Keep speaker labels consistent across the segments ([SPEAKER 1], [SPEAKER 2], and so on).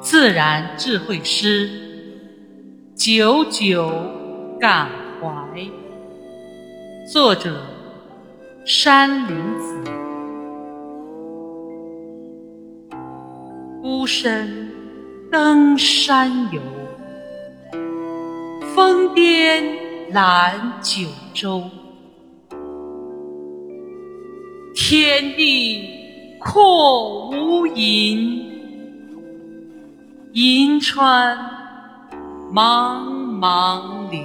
[SPEAKER 1] 自然智慧诗，久久感怀。作者：山林子。孤身登山游，峰巅览九州。天地阔无垠，银川茫茫流。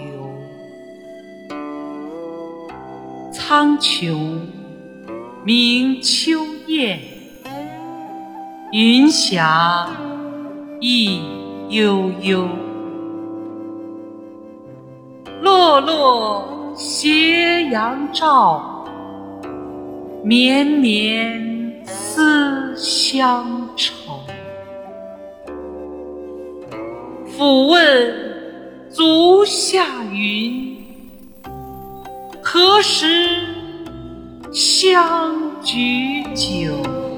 [SPEAKER 1] 苍穹明秋雁，云霞亦悠悠。落落斜阳照。绵绵思乡愁，俯问足下云，何时相举酒？